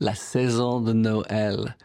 la saison de Noël.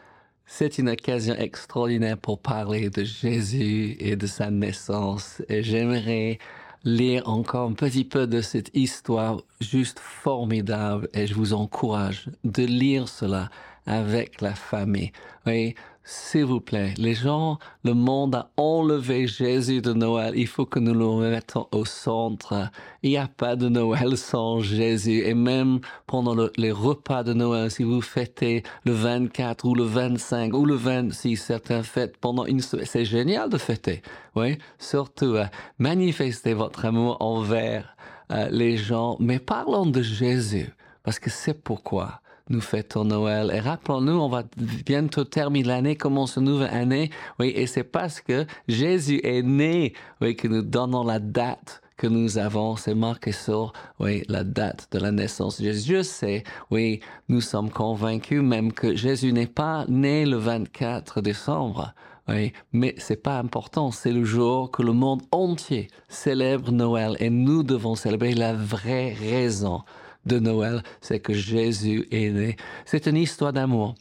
C'est une occasion extraordinaire pour parler de Jésus et de sa naissance. Et j'aimerais lire encore un petit peu de cette histoire juste formidable et je vous encourage de lire cela avec la famille. Oui, s'il vous plaît, les gens, le monde a enlevé Jésus de Noël. Il faut que nous le mettons au centre. Il n'y a pas de Noël sans Jésus. Et même pendant les repas de Noël, si vous fêtez le 24 ou le 25 ou le 26, certaines fêtes pendant une semaine, c'est génial de fêter. Oui, surtout euh, manifestez votre amour envers euh, les gens. Mais parlons de Jésus, parce que c'est pourquoi nous fêtons Noël. Et rappelons-nous, on va bientôt terminer l'année, commence une nouvelle année. Oui, et c'est parce que Jésus est né, oui, que nous donnons la date que nous avons, c'est marqué sur, oui, la date de la naissance de Jésus. Je sais, oui, nous sommes convaincus même que Jésus n'est pas né le 24 décembre. Oui, mais c'est pas important. C'est le jour que le monde entier célèbre Noël et nous devons célébrer la vraie raison de Noël, c'est que Jésus est né. C'est une histoire d'amour.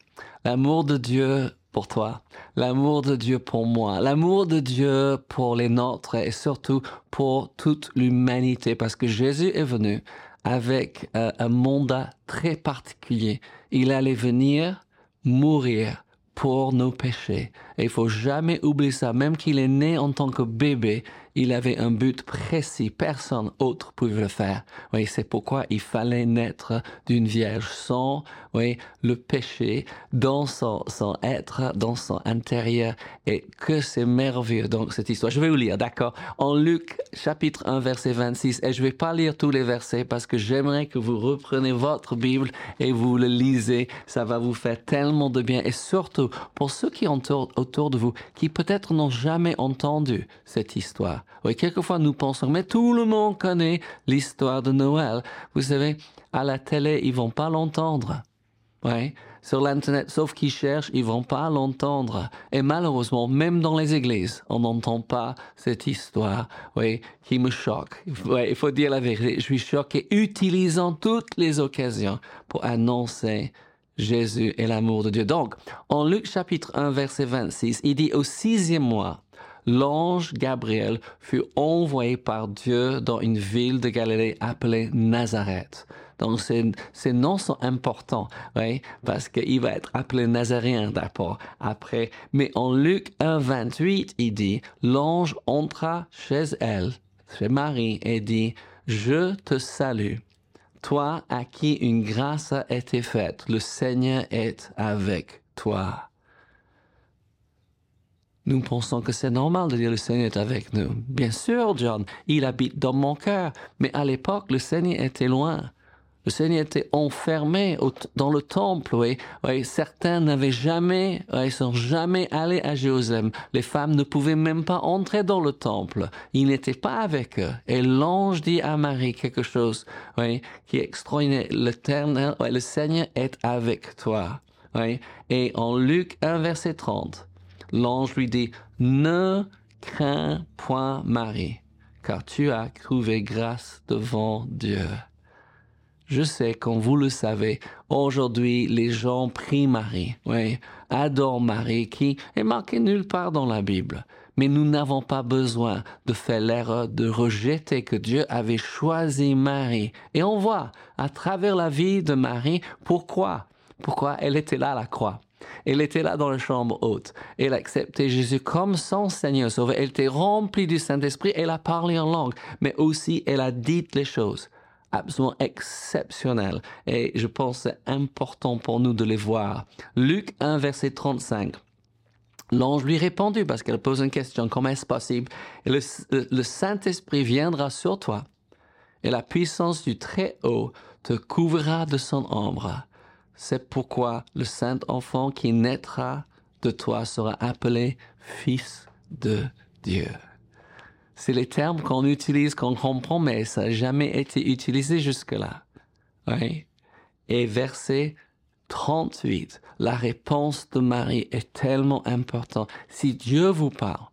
L'amour de Dieu pour toi, l'amour de Dieu pour moi, l'amour de Dieu pour les nôtres et surtout pour toute l'humanité parce que Jésus est venu avec euh, un mandat très particulier. Il allait venir mourir pour nos péchés. Et il faut jamais oublier ça. Même qu'il est né en tant que bébé, il avait un but précis. Personne autre pouvait le faire. Oui, c'est pourquoi il fallait naître d'une vierge sans, oui, le péché dans son, son être, dans son intérieur. Et que c'est merveilleux, donc, cette histoire. Je vais vous lire, d'accord? En Luc, chapitre 1, verset 26. Et je vais pas lire tous les versets parce que j'aimerais que vous repreniez votre Bible et vous le lisez. Ça va vous faire tellement de bien. Et surtout, pour ceux qui ont autour de vous, qui peut-être n'ont jamais entendu cette histoire, oui, quelquefois nous pensons, mais tout le monde connaît l'histoire de Noël. Vous savez, à la télé, ils vont pas l'entendre. Oui, sur l'internet, sauf qu'ils cherchent, ils vont pas l'entendre. Et malheureusement, même dans les églises, on n'entend pas cette histoire, oui, qui me choque. Oui, il faut dire la vérité. Je suis choqué, utilisant toutes les occasions pour annoncer Jésus et l'amour de Dieu. Donc, en Luc chapitre 1, verset 26, il dit au sixième mois, l'ange Gabriel fut envoyé par Dieu dans une ville de Galilée appelée Nazareth. Donc, ces, noms sont importants, oui, parce qu'il va être appelé Nazaréen d'abord, après. Mais en Luc 1, 28, il dit, l'ange entra chez elle, chez Marie, et dit, je te salue. Toi à qui une grâce a été faite, le Seigneur est avec toi. Nous pensons que c'est normal de dire le Seigneur est avec nous. Bien sûr, John, il habite dans mon cœur, mais à l'époque, le Seigneur était loin. Le Seigneur était enfermé dans le temple, oui. oui certains n'avaient jamais, ils sont jamais allés à Jérusalem. Les femmes ne pouvaient même pas entrer dans le temple. Il n'était pas avec eux. Et l'ange dit à Marie quelque chose, oui, qui est extraordinaire. Le Seigneur est avec toi. Oui. Et en Luc 1, verset 30, l'ange lui dit, ne crains point Marie, car tu as trouvé grâce devant Dieu. Je sais, comme vous le savez, aujourd'hui, les gens prient Marie, oui, adorent Marie, qui est marquée nulle part dans la Bible. Mais nous n'avons pas besoin de faire l'erreur de rejeter que Dieu avait choisi Marie. Et on voit, à travers la vie de Marie, pourquoi, pourquoi elle était là à la croix. Elle était là dans la chambre haute. Elle acceptait Jésus comme son Seigneur Sauveur. Elle était remplie du Saint-Esprit. Elle a parlé en langue. Mais aussi, elle a dit les choses absolument exceptionnel et je pense c'est important pour nous de les voir. Luc 1 verset 35. L'ange lui répondit parce qu'elle pose une question, comment est-ce possible? Le, le Saint-Esprit viendra sur toi et la puissance du Très-Haut te couvrira de son ombre. C'est pourquoi le Saint Enfant qui naîtra de toi sera appelé Fils de Dieu. C'est les termes qu'on utilise, qu'on comprend, mais ça n'a jamais été utilisé jusque-là. Et verset 38, la réponse de Marie est tellement importante. Si Dieu vous parle,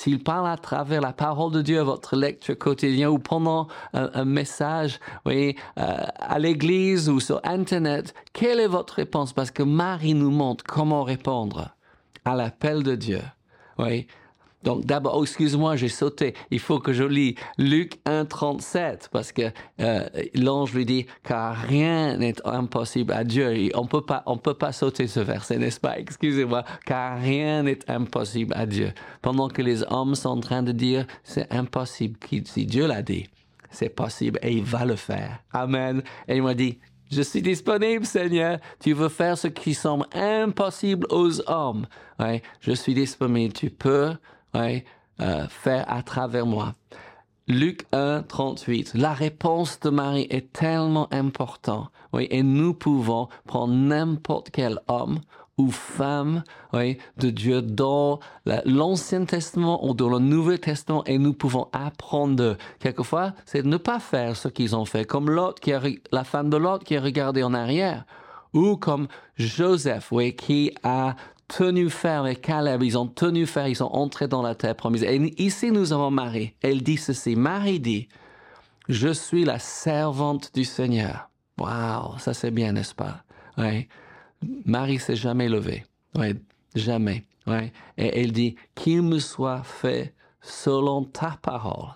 s'il parle à travers la parole de Dieu votre lecture quotidienne ou pendant un, message, oui, euh, à l'église ou sur Internet, quelle est votre réponse? Parce que Marie nous montre comment répondre à l'appel de Dieu. Oui, donc d'abord, oh, excuse-moi, j'ai sauté. Il faut que je lis Luc 1, 37 parce que euh, l'ange lui dit car rien n'est impossible à Dieu. On peut pas, on peut pas sauter ce verset, n'est-ce pas? Excusez-moi, car rien n'est impossible à Dieu. Pendant que les hommes sont en train de dire c'est impossible, si Dieu l'a dit, c'est possible et il va le faire. Amen. Et il m'a dit je suis disponible, Seigneur. Tu veux faire ce qui semble impossible aux hommes. Ouais, je suis disponible. Tu peux ouais, euh, faire à travers moi. Luc 1, 38. La réponse de Marie est tellement importante. Oui, et nous pouvons prendre n'importe quel homme ou femme oui, de Dieu dans l'Ancien Testament ou dans le Nouveau Testament et nous pouvons apprendre. Quelquefois, c'est de ne pas faire ce qu'ils ont fait, comme qui a, la femme de l'autre qui a regardé en arrière, ou comme Joseph, oui, qui a tenu faire avec Caleb, ils ont tenu faire, ils sont entrés dans la terre promise. Et ici, nous avons Marie. Elle dit ceci. Marie dit, je suis la servante du Seigneur. Waouh, ça c'est bien, n'est-ce pas? Marie s'est jamais levée. Jamais. Et elle dit, qu'il me soit fait selon ta parole.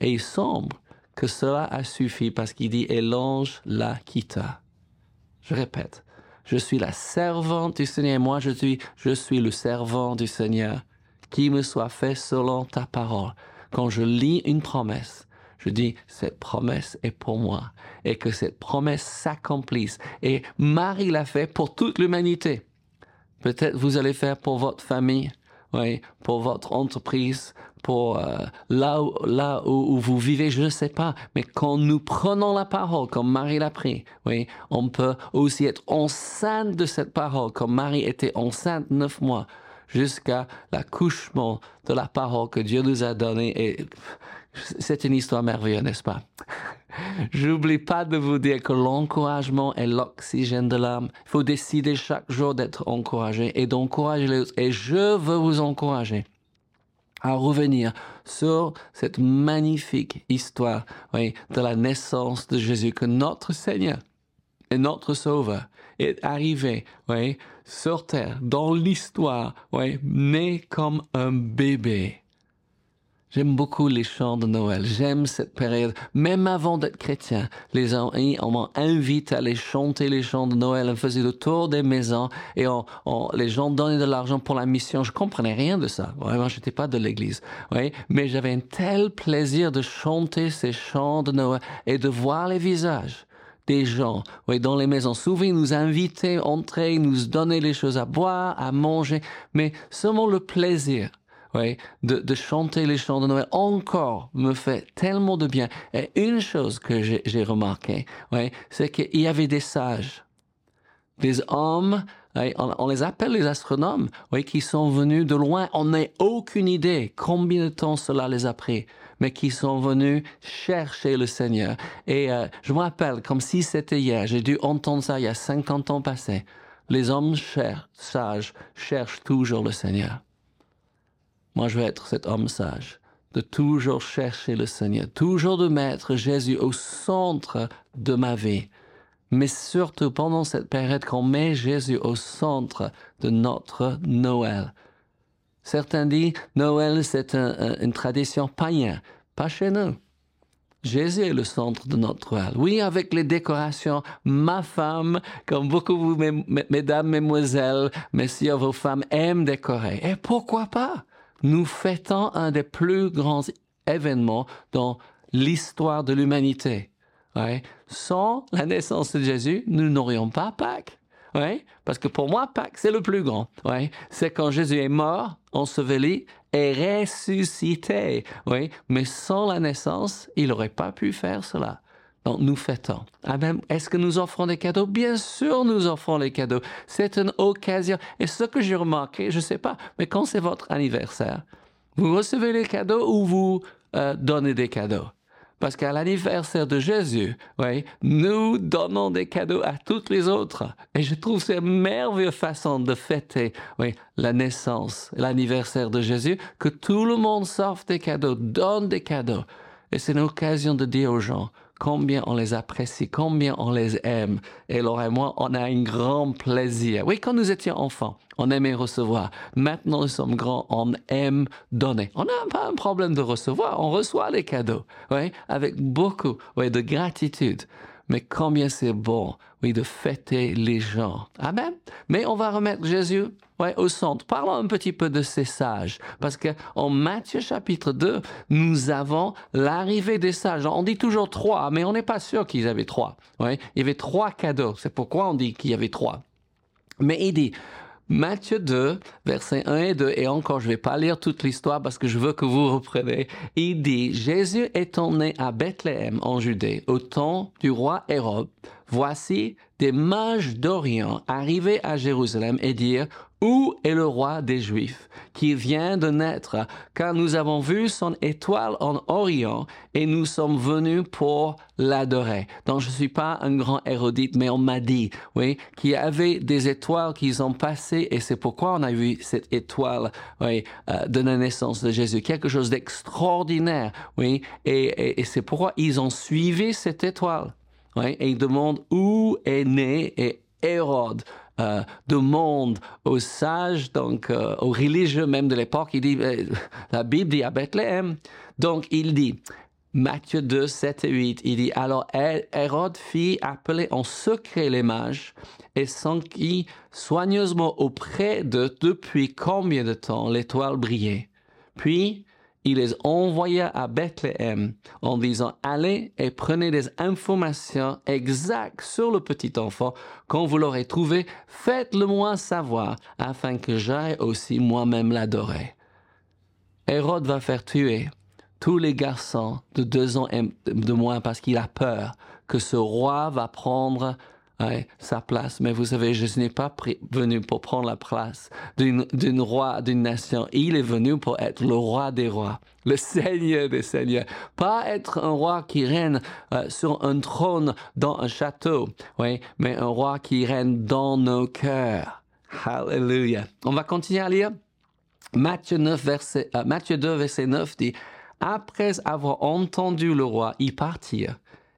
Et il semble que cela a suffi parce qu'il dit, et l'ange la quitta. Je répète, je suis la servante du Seigneur. Moi, je suis, je suis le servant du Seigneur. Qui me soit fait selon ta parole. Quand je lis une promesse, je dis, cette promesse est pour moi. Et que cette promesse s'accomplisse. Et Marie l'a fait pour toute l'humanité. Peut-être vous allez faire pour votre famille, oui, pour votre entreprise, euh, là, où, où, vous vivez, je ne sais pas. Mais quand nous prenons la parole, comme Marie l'a pris, oui, on peut aussi être enceinte de cette parole, comme Marie était enceinte neuf mois, jusqu'à l'accouchement de la parole que Dieu nous a donnée. Et c'est une histoire merveilleuse, n'est-ce pas? J'oublie pas de vous dire que l'encouragement est l'oxygène de l'âme. Il faut décider chaque jour d'être encouragé et d'encourager les autres. Et je veux vous encourager à revenir sur cette magnifique histoire de la naissance de Jésus, que notre Seigneur et notre Sauveur est arrivé oui, sur terre, dans l'histoire, oui, né comme un bébé J'aime beaucoup les chants de Noël. J'aime cette période. Même avant d'être chrétien, les gens, on m'invite à aller chanter les chants de Noël. On faisait le tour des maisons et on, les gens donnaient de l'argent pour la mission. Je comprenais rien de ça. Vraiment, j'étais pas de l'église. Mais j'avais un tel plaisir de chanter ces chants de Noël et de voir les visages des gens oui, dans les maisons. Souvent, ils nous invitaient, entrer, nous donner les choses à boire, à manger, mais seulement le plaisir de, chanter les chants de Noël encore me fait tellement de bien. Et une chose que j'ai remarqué, c'est qu'il y avait des sages, des hommes, on, les appelle les astronomes, qui sont venus de loin. On n'a aucune idée combien de temps cela les a pris mais qui sont venus chercher le Seigneur. Et euh, je me rappelle, comme si c'était hier, j'ai dû entendre ça il y a 50 ans passés. Les hommes sages cherchent toujours le Seigneur. Moi, je veux être cet homme sage, de toujours chercher le Seigneur, toujours de mettre Jésus au centre de ma vie. Mais surtout pendant cette période qu'on met Jésus au centre de notre Noël. Certains disent Noël c'est une tradition païenne. Pas chez nous. Jésus est le centre de notre Noël. Oui, avec les décorations, ma femme, comme beaucoup vous, mesdames, mesdemoiselles, messieurs, vos femmes aiment décorer. Et pourquoi pas? Nous fêtons un des plus grands événements dans l'histoire de l'humanité. Sans la naissance de Jésus, nous n'aurions pas Pâques. Parce que pour moi, Pâques, c'est le plus grand. C'est quand Jésus est mort, enseveli et ressuscité. Mais sans la naissance, il n'aurait pas pu faire cela. Nous fêtons. Ah ben, est-ce que nous offrons des cadeaux? Bien sûr, nous offrons les cadeaux. C'est une occasion. Et ce que j'ai remarqué, je ne sais pas, mais quand c'est votre anniversaire, vous recevez les cadeaux ou vous euh, donnez des cadeaux? Parce qu'à l'anniversaire de Jésus, oui, nous donnons des cadeaux à toutes les autres. Et je trouve c'est une merveilleuse façon de fêter la naissance, l'anniversaire de Jésus, que tout le monde s'offre des cadeaux, donne des cadeaux. Et c'est une occasion de dire aux gens, combien on les apprécie, combien on les aime. Et Laure et moi, on a un grand plaisir. Oui, quand nous étions enfants, on aimait recevoir. Maintenant, nous sommes grands, on aime donner. On n'a pas un problème de recevoir, on reçoit les cadeaux, oui, avec beaucoup oui, de gratitude. Mais combien c'est bon, oui, de fêter les gens. Amen. Mais on va remettre Jésus ouais, au centre. Parlons un petit peu de ces sages. Parce que en Matthieu chapitre 2, nous avons l'arrivée des sages. On dit toujours trois, mais on n'est pas sûr qu'ils avaient trois. Ouais. Il y avait trois cadeaux. C'est pourquoi on dit qu'il y avait trois. Mais il dit, Matthieu 2, versets 1 et 2, et encore, je ne vais pas lire toute l'histoire parce que je veux que vous repreniez. Il dit, Jésus étant né à Bethléem en Judée, au temps du roi Hérode, voici des mages d'Orient arrivés à Jérusalem et dire, où est le roi des Juifs qui vient de naître? Car nous avons vu son étoile en Orient et nous sommes venus pour l'adorer. Donc je suis pas un grand érudite, mais on m'a dit, oui, qu'il y avait des étoiles qui ont passé et c'est pourquoi on a vu cette étoile, oui, euh, de la naissance de Jésus. Quelque chose d'extraordinaire, oui, et c'est pourquoi ils ont suivi cette étoile. Et ils demandent où est né et Hérode euh, demande aux sages, donc euh, aux religieux même de l'époque, il dit, euh, la Bible dit à Bethléem. Donc il dit, Matthieu 2, 7 et 8, il dit, alors Hérode fit appeler en secret les mages et s'enquit soigneusement auprès d'eux depuis combien de temps l'étoile brillait? Puis il les envoya à Bethléem en disant Allez et prenez des informations exactes sur le petit enfant. Quand vous l'aurez trouvé, faites-le-moi savoir afin que j'aille aussi moi-même l'adorer. Hérode va faire tuer tous les garçons de deux ans et de moins parce qu'il a peur que ce roi va prendre sa place. Mais vous savez, je n'ai pas venu pour prendre la place d'une roi, d'une nation. Il est venu pour être le roi des rois, le seigneur des seigneurs. Pas être un roi qui règne euh, sur un trône dans un château, mais un roi qui règne dans nos cœurs. Hallelujah. On va continuer à lire. Matthieu, 9, verset, euh, Matthieu 2, verset 9 dit, Après avoir entendu le roi, ils partirent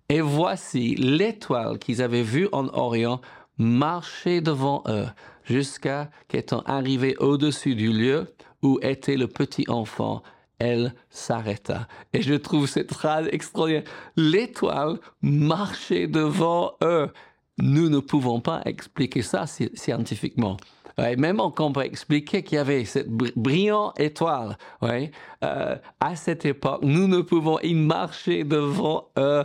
et voici l'étoile qu'ils avaient vue en Orient marcher devant eux jusqu'à qu'étant arrivée au-dessus du lieu où était le petit enfant, elle s'arrêta. Et je trouve cette phrase extraordinaire. L'étoile marchait devant eux. Nous ne pouvons pas expliquer ça scientifiquement. même on peut expliquer qu'il y avait cette brillante étoile. Ouais, euh, à cette époque, nous ne pouvons y marcher devant eux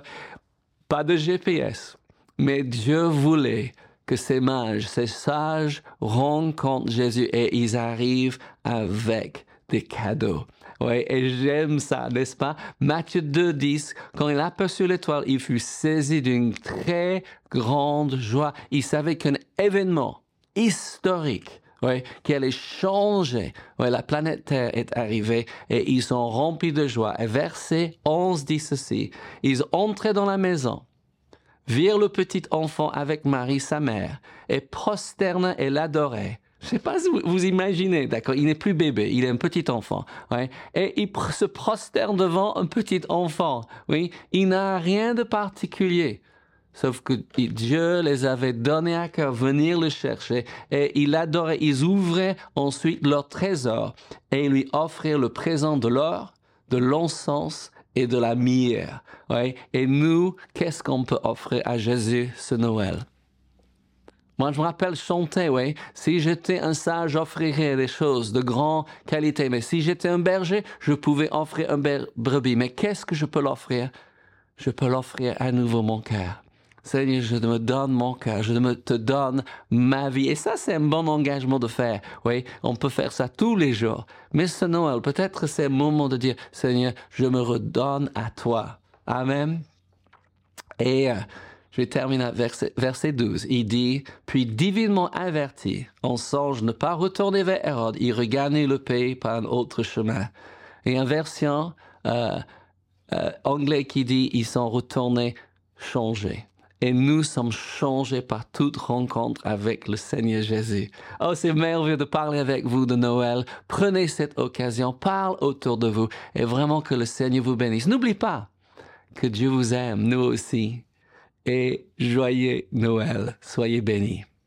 pas de GPS. Mais Dieu voulait que ces mages, ces sages rencontrent Jésus et ils arrivent avec des cadeaux. Oui, et j'aime ça, n'est-ce pas? Matthieu 2, 10, quand il aperçut l'étoile, il fut saisi d'une très grande joie. Il savait qu'un événement historique allait changer. Oui, la planète Terre est arrivée et ils sont remplis de joie. Et verset 11 dit ceci. Ils entraient dans la maison, virent le petit enfant avec Marie, sa mère, et prosternent et l'adoraient. Je ne sais pas si vous, imaginez, d'accord, il n'est plus bébé, il est un petit enfant, et il se prosterne devant un petit enfant, oui, il n'a rien de particulier. Sauf que Dieu les avait donnés à cœur venir le chercher et il adorait, ils ouvraient ensuite leur trésor et lui offraient le présent de l'or, de l'encens et de la myrrhe. Ouais. Et nous, qu'est-ce qu'on peut offrir à Jésus ce Noël? Moi, je me rappelle chanter, oui. Si j'étais un sage, j'offrirais des choses de grande qualité. Mais si j'étais un berger, je pouvais offrir un brebis. Mais qu'est-ce que je peux l'offrir? Je peux l'offrir à nouveau mon cœur. Seigneur, je me donne mon cœur, je te donne ma vie. Et ça, c'est un bon engagement de faire. Oui, on peut faire ça tous les jours. Mais ce Noël, peut-être c'est un moment de dire, Seigneur, je me redonne à toi. Amen. Et euh, je vais terminer verset, verset 12. Il dit, puis divinement averti, on songe ne pas retourner vers Hérode, il regagner le pays par un autre chemin. Et en version, euh, euh, anglais qui dit ils sont retournés changés. Et nous sommes changés par toute rencontre avec le Seigneur Jésus. Oh, c'est merveilleux de parler avec vous de Noël. Prenez cette occasion, parle autour de vous et vraiment que le Seigneur vous bénisse. N'oublie pas que Dieu vous aime, nous aussi. Et joyeux Noël. Soyez bénis.